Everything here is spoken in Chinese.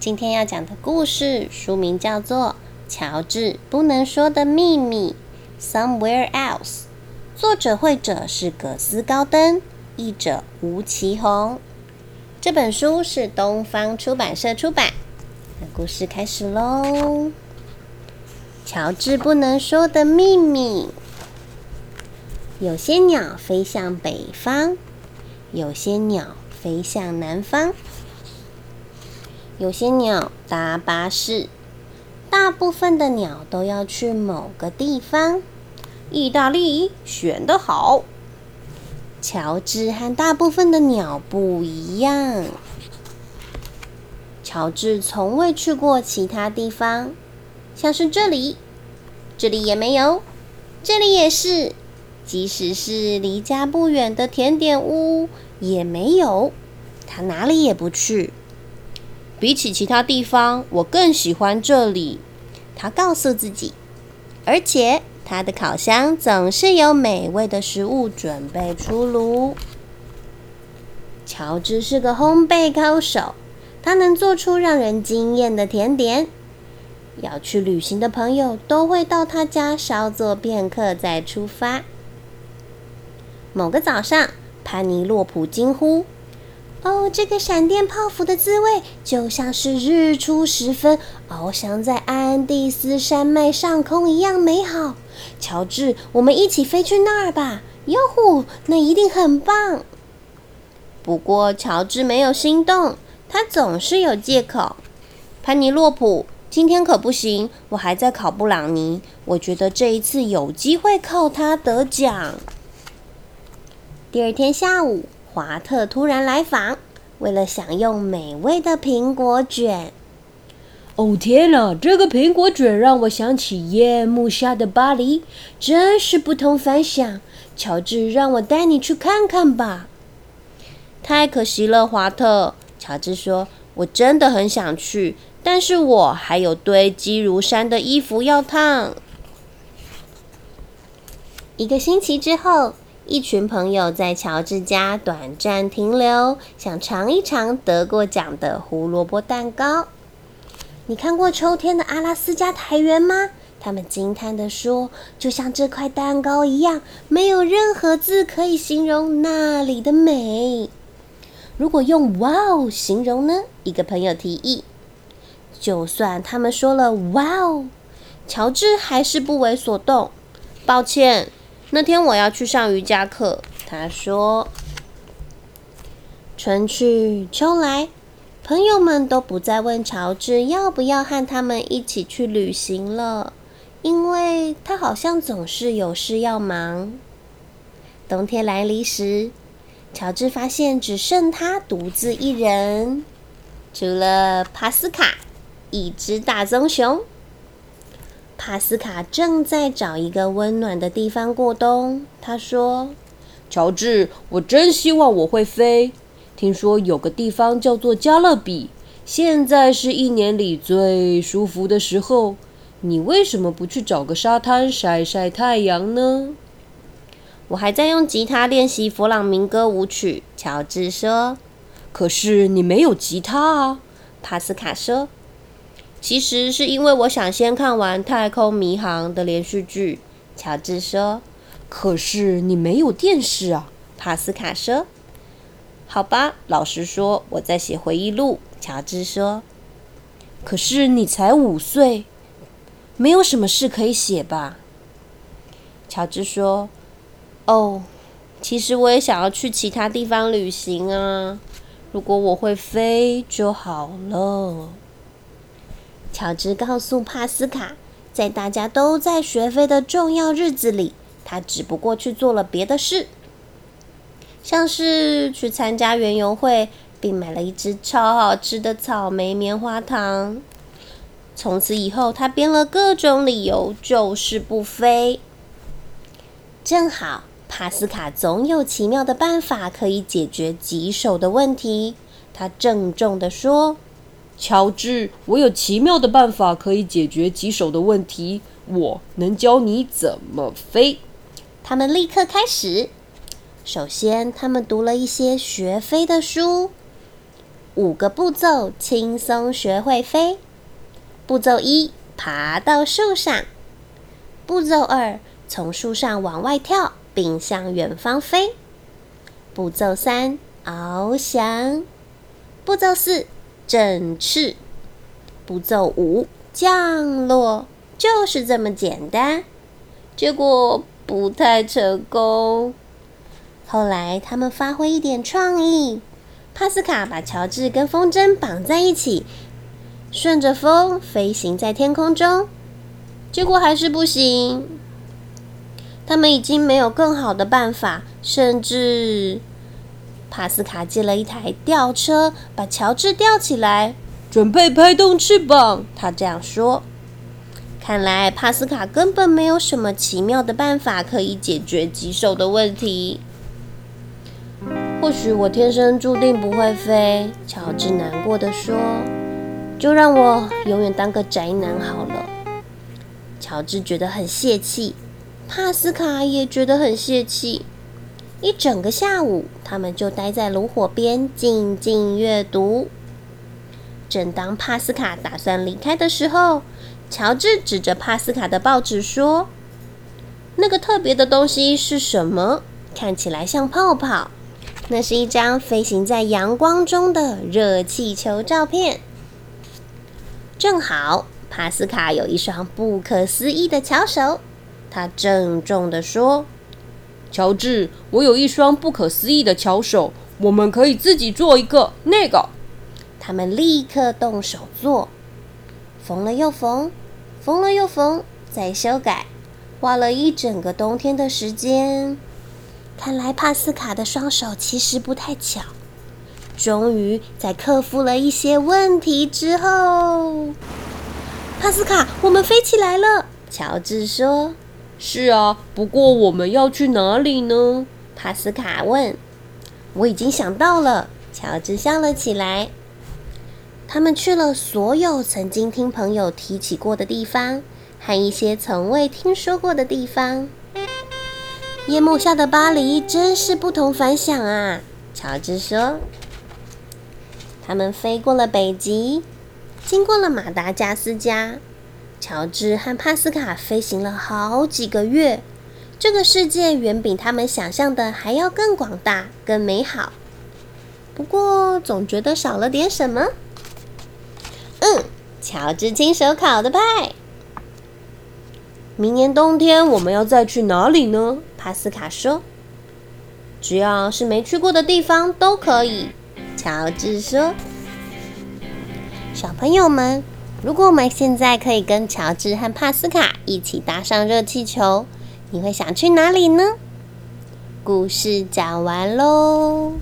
今天要讲的故事书名叫做《乔治不能说的秘密》（Somewhere Else），作者绘者是葛斯高登，译者吴奇宏。这本书是东方出版社出版。那故事开始喽！乔治不能说的秘密：有些鸟飞向北方，有些鸟飞向南方。有些鸟搭巴士，大部分的鸟都要去某个地方。意大利选得好。乔治和大部分的鸟不一样。乔治从未去过其他地方，像是这里，这里也没有，这里也是。即使是离家不远的甜点屋，也没有。他哪里也不去。比起其他地方，我更喜欢这里。他告诉自己，而且他的烤箱总是有美味的食物准备出炉。乔治是个烘焙高手，他能做出让人惊艳的甜点。要去旅行的朋友都会到他家稍作片刻再出发。某个早上，潘尼洛普惊呼。哦，这个闪电泡芙的滋味就像是日出时分翱翔在安第斯山脉上空一样美好。乔治，我们一起飞去那儿吧！哟呼，那一定很棒。不过，乔治没有心动，他总是有借口。潘尼洛普，今天可不行，我还在考布朗尼。我觉得这一次有机会靠他得奖。第二天下午。华特突然来访，为了享用美味的苹果卷。哦天哪，这个苹果卷让我想起夜幕下的巴黎，真是不同凡响。乔治，让我带你去看看吧。太可惜了，华特。乔治说：“我真的很想去，但是我还有堆积如山的衣服要烫。”一个星期之后。一群朋友在乔治家短暂停留，想尝一尝得过奖的胡萝卜蛋糕。你看过秋天的阿拉斯加苔原吗？他们惊叹地说：“就像这块蛋糕一样，没有任何字可以形容那里的美。”如果用哇哦形容呢？一个朋友提议。就算他们说了哇哦乔治还是不为所动。抱歉。那天我要去上瑜伽课，他说。春去秋来，朋友们都不再问乔治要不要和他们一起去旅行了，因为他好像总是有事要忙。冬天来临时，乔治发现只剩他独自一人，除了帕斯卡，一只大棕熊。帕斯卡正在找一个温暖的地方过冬。他说：“乔治，我真希望我会飞。听说有个地方叫做加勒比，现在是一年里最舒服的时候。你为什么不去找个沙滩晒晒太阳呢？”我还在用吉他练习弗朗明哥舞曲。乔治说：“可是你没有吉他啊。”帕斯卡说。其实是因为我想先看完《太空迷航》的连续剧，乔治说。可是你没有电视啊，帕斯卡说。好吧，老实说，我在写回忆录，乔治说。可是你才五岁，没有什么事可以写吧？乔治说。哦，其实我也想要去其他地方旅行啊，如果我会飞就好了。乔治告诉帕斯卡，在大家都在学飞的重要日子里，他只不过去做了别的事，像是去参加园游会，并买了一只超好吃的草莓棉花糖。从此以后，他编了各种理由，就是不飞。正好，帕斯卡总有奇妙的办法可以解决棘手的问题。他郑重地说。乔治，我有奇妙的办法可以解决棘手的问题。我能教你怎么飞。他们立刻开始。首先，他们读了一些学飞的书。五个步骤轻松学会飞。步骤一，爬到树上；步骤二，从树上往外跳，并向远方飞；步骤三，翱翔；步骤四，振翅；步骤五，降落。就是这么简单。结果不太成功。后来他们发挥一点创意，帕斯卡把乔治跟风筝绑在一起，顺着风飞行在天空中。结果还是不行。他们已经没有更好的办法，甚至帕斯卡借了一台吊车，把乔治吊起来，准备拍动翅膀。他这样说。看来帕斯卡根本没有什么奇妙的办法可以解决棘手的问题。或许我天生注定不会飞，乔治难过的说：“就让我永远当个宅男好了。”乔治觉得很泄气，帕斯卡也觉得很泄气。一整个下午，他们就待在炉火边静静阅读。正当帕斯卡打算离开的时候，乔治指着帕斯卡的报纸说：“那个特别的东西是什么？看起来像泡泡。那是一张飞行在阳光中的热气球照片。正好，帕斯卡有一双不可思议的巧手。他郑重地说：‘乔治，我有一双不可思议的巧手，我们可以自己做一个那个。’他们立刻动手做，缝了又缝。”缝了又缝，再修改，花了一整个冬天的时间。看来帕斯卡的双手其实不太巧。终于在克服了一些问题之后，帕斯卡，我们飞起来了。乔治说：“是啊，不过我们要去哪里呢？”帕斯卡问。“我已经想到了。”乔治笑了起来。他们去了所有曾经听朋友提起过的地方，和一些从未听说过的地方。夜幕下的巴黎真是不同凡响啊！乔治说。他们飞过了北极，经过了马达加斯加。乔治和帕斯卡飞行了好几个月。这个世界远比他们想象的还要更广大、更美好。不过，总觉得少了点什么。嗯，乔治亲手烤的派。明年冬天我们要再去哪里呢？帕斯卡说：“只要是没去过的地方都可以。”乔治说：“小朋友们，如果我们现在可以跟乔治和帕斯卡一起搭上热气球，你会想去哪里呢？”故事讲完喽。